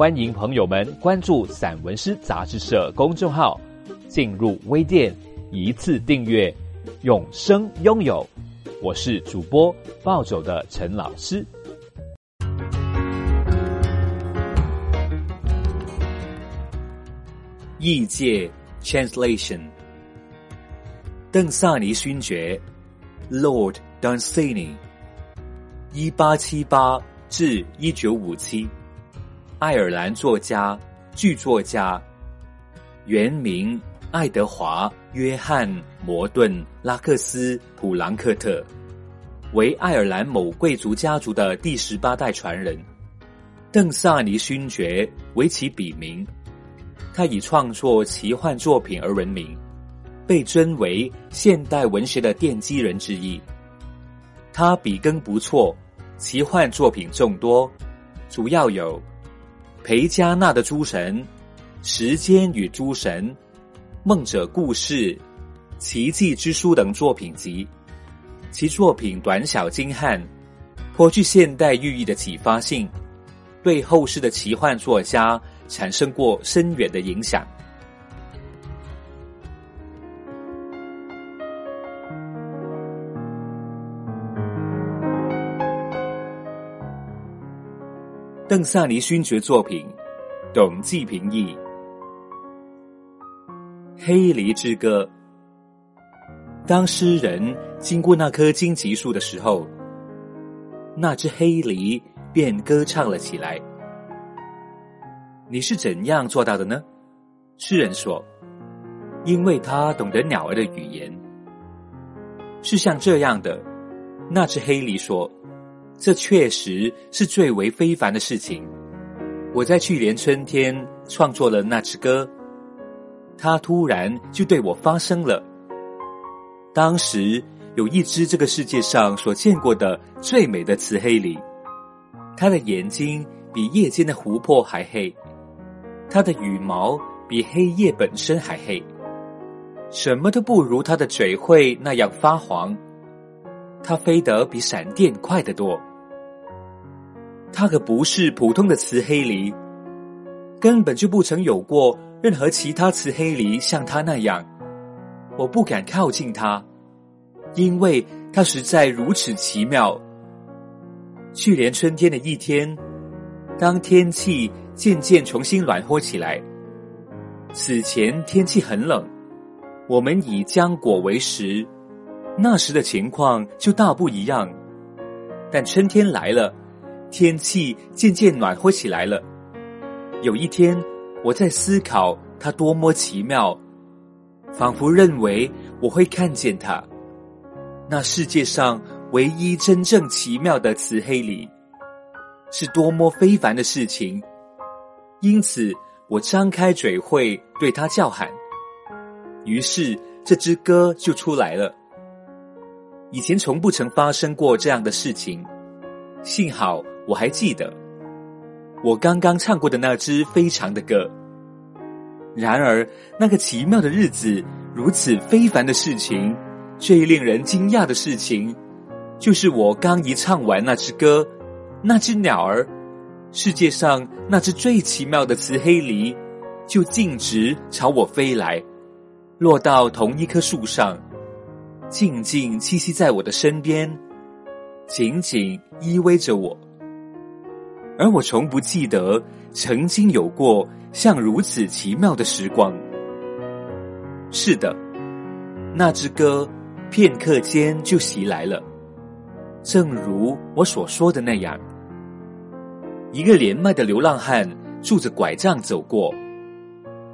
欢迎朋友们关注散文诗杂志社公众号，进入微店一次订阅，永生拥有。我是主播暴走的陈老师。译介 Translation，邓萨尼勋爵 Lord Dunsany，一八七八至一九五七。爱尔兰作家、剧作家，原名爱德华·约翰·摩顿·拉克斯·普朗克特，为爱尔兰某贵族家族的第十八代传人。邓萨尼勋爵为其笔名，他以创作奇幻作品而闻名，被尊为现代文学的奠基人之一。他笔耕不辍，奇幻作品众多，主要有。裴加纳的诸神、时间与诸神、梦者故事、奇迹之书等作品集，其作品短小精悍，颇具现代寓意的启发性，对后世的奇幻作家产生过深远的影响。邓萨尼勋爵作品，董继平译，《黑梨之歌》。当诗人经过那棵荆棘树的时候，那只黑梨便歌唱了起来。你是怎样做到的呢？诗人说：“因为他懂得鸟儿的语言。”是像这样的，那只黑梨说。这确实是最为非凡的事情。我在去年春天创作了那支歌，它突然就对我发生了。当时有一只这个世界上所见过的最美的雌黑狸，它的眼睛比夜间的湖泊还黑，它的羽毛比黑夜本身还黑，什么都不如它的嘴会那样发黄。它飞得比闪电快得多。它可不是普通的雌黑狸，根本就不曾有过任何其他雌黑狸像它那样。我不敢靠近它，因为它实在如此奇妙。去年春天的一天，当天气渐渐重新暖和起来，此前天气很冷，我们以浆果为食，那时的情况就大不一样。但春天来了。天气渐渐暖和起来了。有一天，我在思考它多么奇妙，仿佛认为我会看见它。那世界上唯一真正奇妙的慈黑里，是多么非凡的事情。因此，我张开嘴会对它叫喊，于是这支歌就出来了。以前从不曾发生过这样的事情，幸好。我还记得，我刚刚唱过的那支非常的歌。然而，那个奇妙的日子，如此非凡的事情，最令人惊讶的事情，就是我刚一唱完那支歌，那只鸟儿，世界上那只最奇妙的雌黑狸，就径直朝我飞来，落到同一棵树上，静静栖息在我的身边，紧紧依偎着我。而我从不记得曾经有过像如此奇妙的时光。是的，那支歌片刻间就袭来了，正如我所说的那样。一个年迈的流浪汉拄着拐杖走过，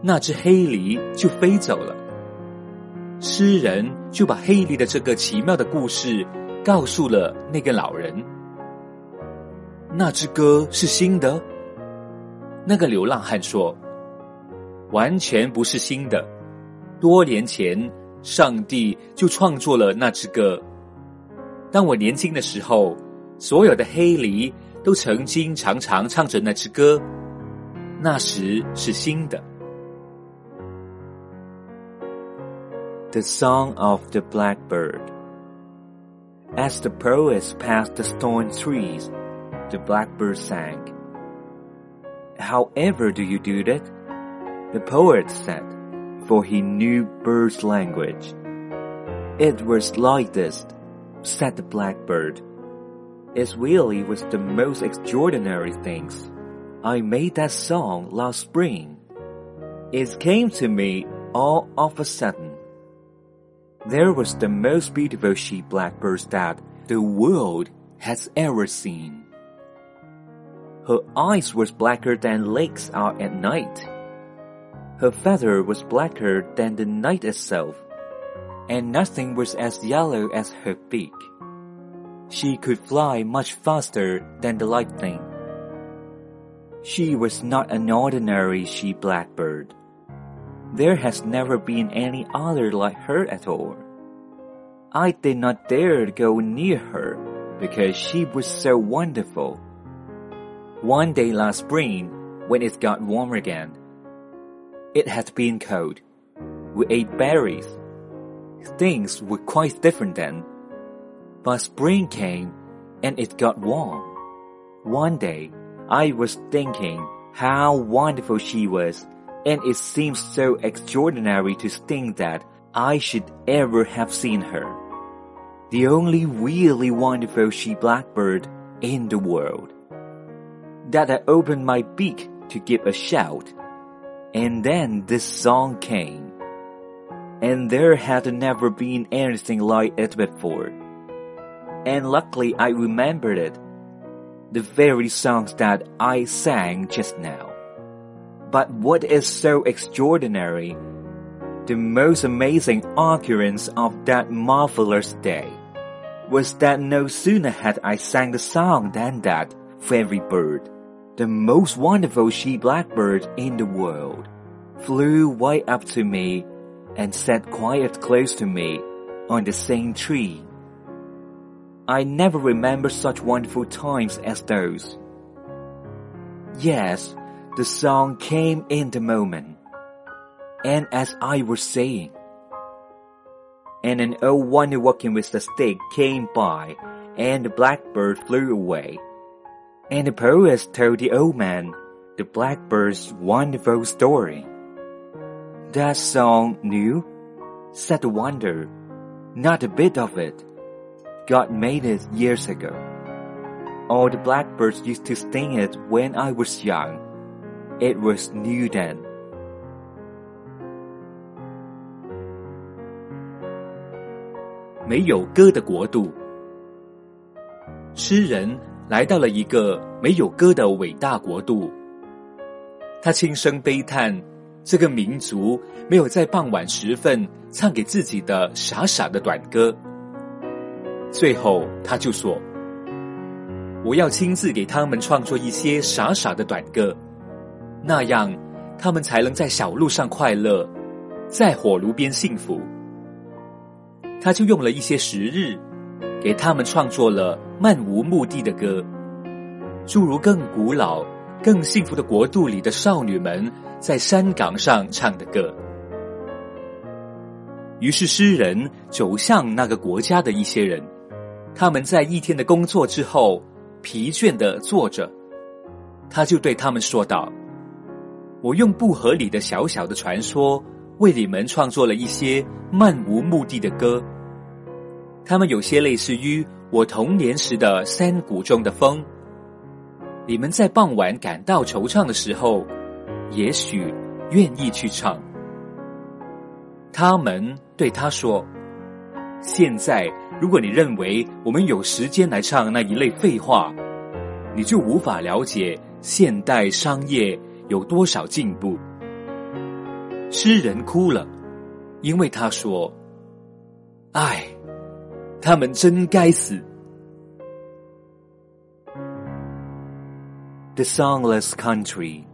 那只黑狸就飞走了。诗人就把黑狸的这个奇妙的故事告诉了那个老人。那支歌是新的，那个流浪汉说：“完全不是新的，多年前上帝就创作了那支歌。当我年轻的时候，所有的黑狸都曾经常常唱着那支歌，那时是新的。” The Song of the Blackbird As the poets passed the stone trees, the blackbird sang. However do you do that? The poet said, for he knew birds' language. It was like this, said the blackbird. It really was the most extraordinary things. I made that song last spring. It came to me all of a sudden. There was the most beautiful she blackbird that the world has ever seen. Her eyes were blacker than lakes are at night. Her feather was blacker than the night itself, and nothing was as yellow as her beak. She could fly much faster than the lightning. She was not an ordinary she blackbird. There has never been any other like her at all. I did not dare go near her because she was so wonderful. One day last spring, when it got warm again, it had been cold. We ate berries. Things were quite different then. But spring came and it got warm. One day, I was thinking how wonderful she was and it seemed so extraordinary to think that I should ever have seen her. The only really wonderful she blackbird in the world. That I opened my beak to give a shout. And then this song came. And there had never been anything like it before. And luckily I remembered it. The very songs that I sang just now. But what is so extraordinary, the most amazing occurrence of that marvelous day, was that no sooner had I sang the song than that fairy bird, the most wonderful she blackbird in the world, flew right up to me and sat quite close to me on the same tree. I never remember such wonderful times as those. Yes, the song came in the moment. And as I was saying, and an old one walking with a stick came by, and the blackbird flew away. And the poet told the old man the blackbird's wonderful story. That song new? said the wonder. Not a bit of it. God made it years ago. All the blackbirds used to sing it when I was young. It was new then. 没有歌的国度，诗人 来到了一个没有歌的伟大国度。他轻声悲叹，这个民族没有在傍晚时分唱给自己的傻傻的短歌。最后，他就说：“我要亲自给他们创作一些傻傻的短歌，那样他们才能在小路上快乐，在火炉边幸福。”他就用了一些时日，给他们创作了漫无目的的歌，诸如更古老、更幸福的国度里的少女们在山岗上唱的歌。于是诗人走向那个国家的一些人，他们在一天的工作之后疲倦的坐着，他就对他们说道：“我用不合理的小小的传说。”为你们创作了一些漫无目的的歌，他们有些类似于我童年时的山谷中的风。你们在傍晚感到惆怅的时候，也许愿意去唱。他们对他说：“现在，如果你认为我们有时间来唱那一类废话，你就无法了解现代商业有多少进步。”诗人哭了，因为他说：“唉，他们真该死。” The songless country,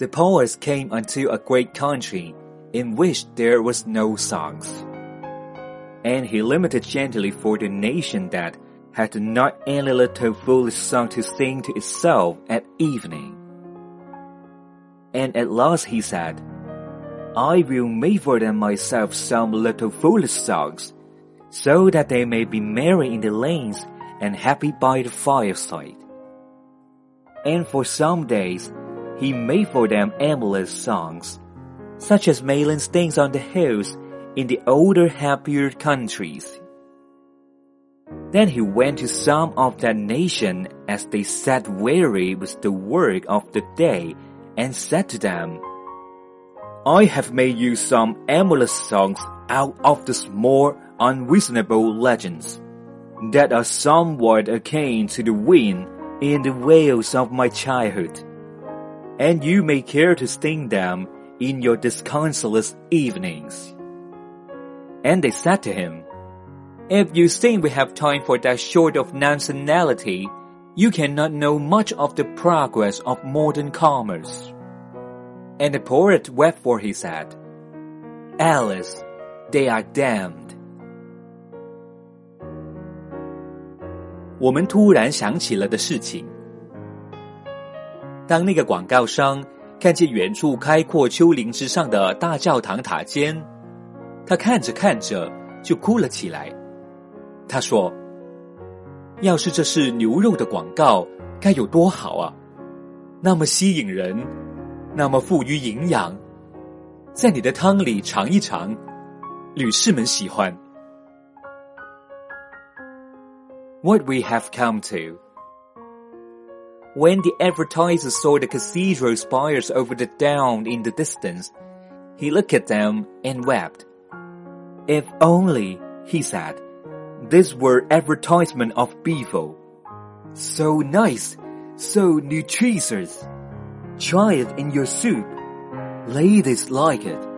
The poets came unto a great country in which there was no songs. And he limited gently for the nation that had not any little foolish song to sing to itself at evening. And at last he said, I will make for them myself some little foolish songs, so that they may be merry in the lanes and happy by the fireside. And for some days he made for them endless songs, such as Malin stings on the hills in the older happier countries. Then he went to some of that nation as they sat weary with the work of the day and said to them, I have made you some endless songs out of the small unreasonable legends that are somewhat akin to the wind in the wails of my childhood and you may care to sing them in your disconsolate evenings. And they said to him, If you think we have time for that sort of nationality, you cannot know much of the progress of modern commerce. And the poet wept for he said, Alice, they are damned. 我们突然想起了的事情。当那个广告商看见远处开阔丘陵之上的大教堂塔尖，他看着看着就哭了起来。他说：“要是这是牛肉的广告，该有多好啊！那么吸引人，那么富于营养，在你的汤里尝一尝，女士们喜欢。” What we have come to. When the advertiser saw the cathedral spires over the down in the distance, he looked at them and wept. If only, he said, this were advertisement of bevo. So nice, so nutritious. Try it in your soup. Ladies like it.